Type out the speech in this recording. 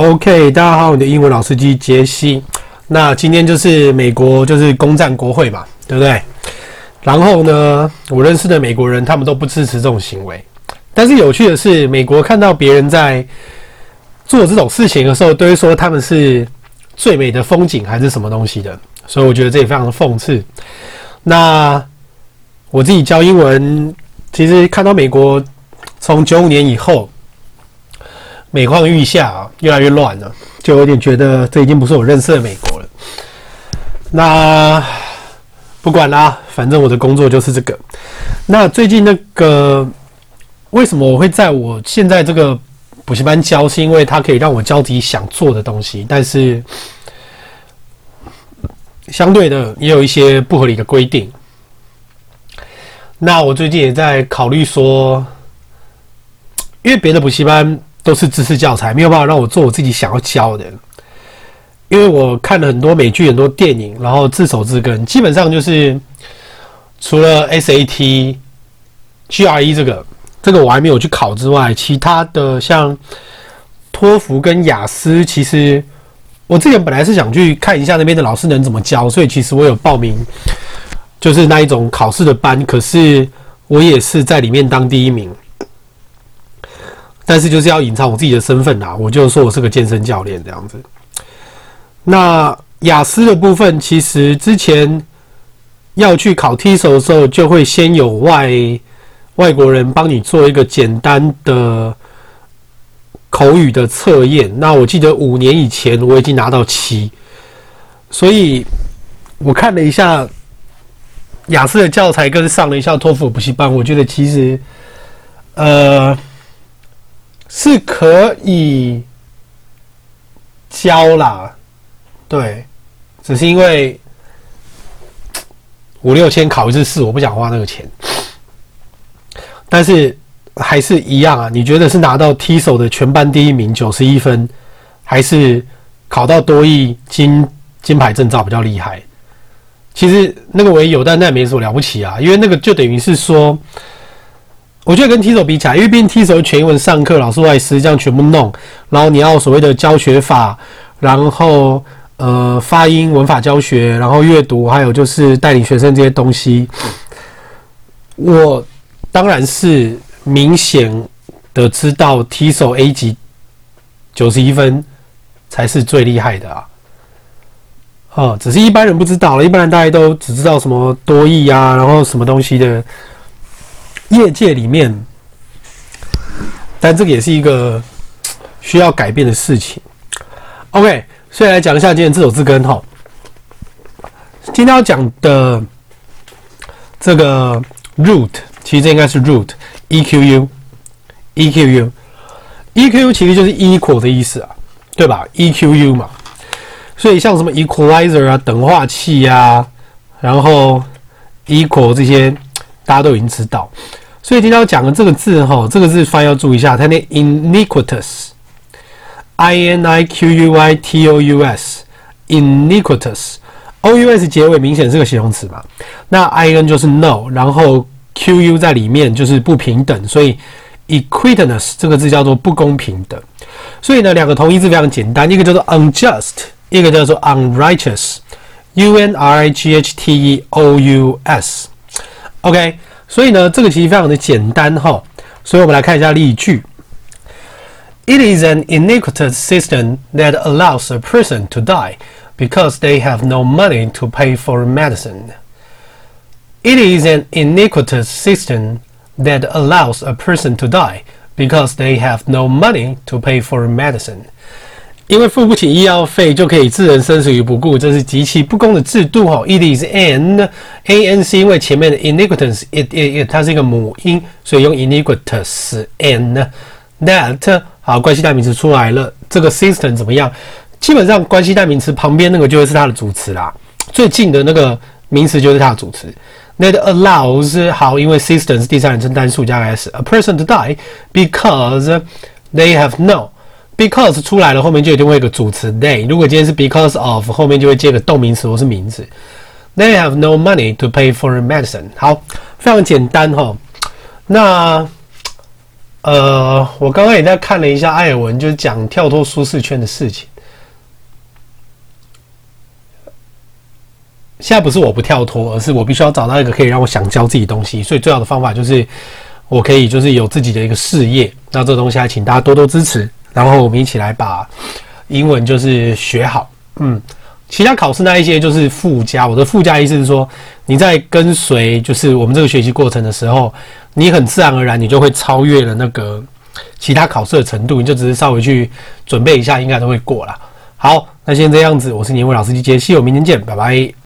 OK，大家好，我的英文老司机杰西。那今天就是美国就是攻占国会嘛，对不对？然后呢，我认识的美国人他们都不支持这种行为。但是有趣的是，美国看到别人在做这种事情的时候，都会说他们是最美的风景还是什么东西的。所以我觉得这也非常的讽刺。那我自己教英文，其实看到美国从九五年以后。每况愈下啊，越来越乱了，就有点觉得这已经不是我认识的美国了。那不管啦，反正我的工作就是这个。那最近那个为什么我会在我现在这个补习班教？是因为它可以让我教自己想做的东西，但是相对的也有一些不合理的规定。那我最近也在考虑说，因为别的补习班。都是知识教材，没有办法让我做我自己想要教的。因为我看了很多美剧、很多电影，然后自首自根，基本上就是除了 SAT、GRE 这个，这个我还没有去考之外，其他的像托福跟雅思，其实我之前本来是想去看一下那边的老师能怎么教，所以其实我有报名，就是那一种考试的班，可是我也是在里面当第一名。但是就是要隐藏我自己的身份啊，我就说我是个健身教练这样子。那雅思的部分，其实之前要去考 TESOL 的时候，就会先有外外国人帮你做一个简单的口语的测验。那我记得五年以前我已经拿到七，所以我看了一下雅思的教材，跟上了一下托福补习班，我觉得其实呃。是可以教啦，对，只是因为五六千考一次试，我不想花那个钱。但是还是一样啊，你觉得是拿到 T 手的全班第一名九十一分，还是考到多益金金牌证照比较厉害？其实那个我也有，但那也没什么了不起啊，因为那个就等于是说。我觉得跟 TESOL 比起来，因为毕竟 TESOL 全英文上课，老师外师这样全部弄，然后你要所谓的教学法，然后呃发音、文法教学，然后阅读，还有就是带领学生这些东西，我当然是明显的知道 TESOL A 级九十一分才是最厉害的啊，哦，只是一般人不知道了，一般人大家都只知道什么多义啊，然后什么东西的。业界里面，但这个也是一个需要改变的事情。OK，所以来讲一下今天这首字根哈。今天要讲的这个 root，其实这应该是 root，E Q U，E Q U，E Q U 其实就是 equal 的意思啊，对吧？E Q U 嘛，所以像什么 equalizer 啊，等化器啊，然后 equal 这些，大家都已经知道。所以今天要讲的这个字哈，这个字发音要注意一下，它念 iniquitous，i n i q u i t o u s，iniquitous，o u s 结尾明显是个形容词嘛，那 i n 就是 no，然后 q u 在里面就是不平等，所以 equitous 这个字叫做不公平的。所以呢，两个同义字非常简单，一个叫做 unjust，一个叫做 unrighteous，u n r i g h t e o u s，OK。所以呢，这个其实非常的简单哈，所以我们来看一下例句。It is an iniquitous system that allows a person to die because they have no money to pay for medicine. It is an iniquitous system that allows a person to die because they have no money to pay for medicine. 因为付不起医药费就可以置人生死于不顾，这是极其不公的制度哈。It is an a n 是因为前面的 iniquitous，it it it 它是一个母音，所以用 iniquitous and that 好，关系代名词出来了。这个 system 怎么样？基本上关系代名词旁边那个就会是它的主词啦，最近的那个名词就是它的主词。That allows 好，因为 system 是第三人称单数加 s，a person to die because they have no。Because 出来了，后面就一定会有个主词 they。如果今天是 because of，后面就会接个动名词或是名词。They have no money to pay for medicine。好，非常简单哈。那呃，我刚刚也在看了一下艾尔文，就是讲跳脱舒适圈的事情。现在不是我不跳脱，而是我必须要找到一个可以让我想教自己东西。所以最好的方法就是，我可以就是有自己的一个事业。那这个东西还请大家多多支持，然后我们一起来把英文就是学好。嗯，其他考试那一些就是附加。我的附加意思是说，你在跟随就是我们这个学习过程的时候，你很自然而然你就会超越了那个其他考试的程度，你就只是稍微去准备一下，应该都会过了。好，那先这样子，我是年伟老师机杰西，我明天见，拜拜。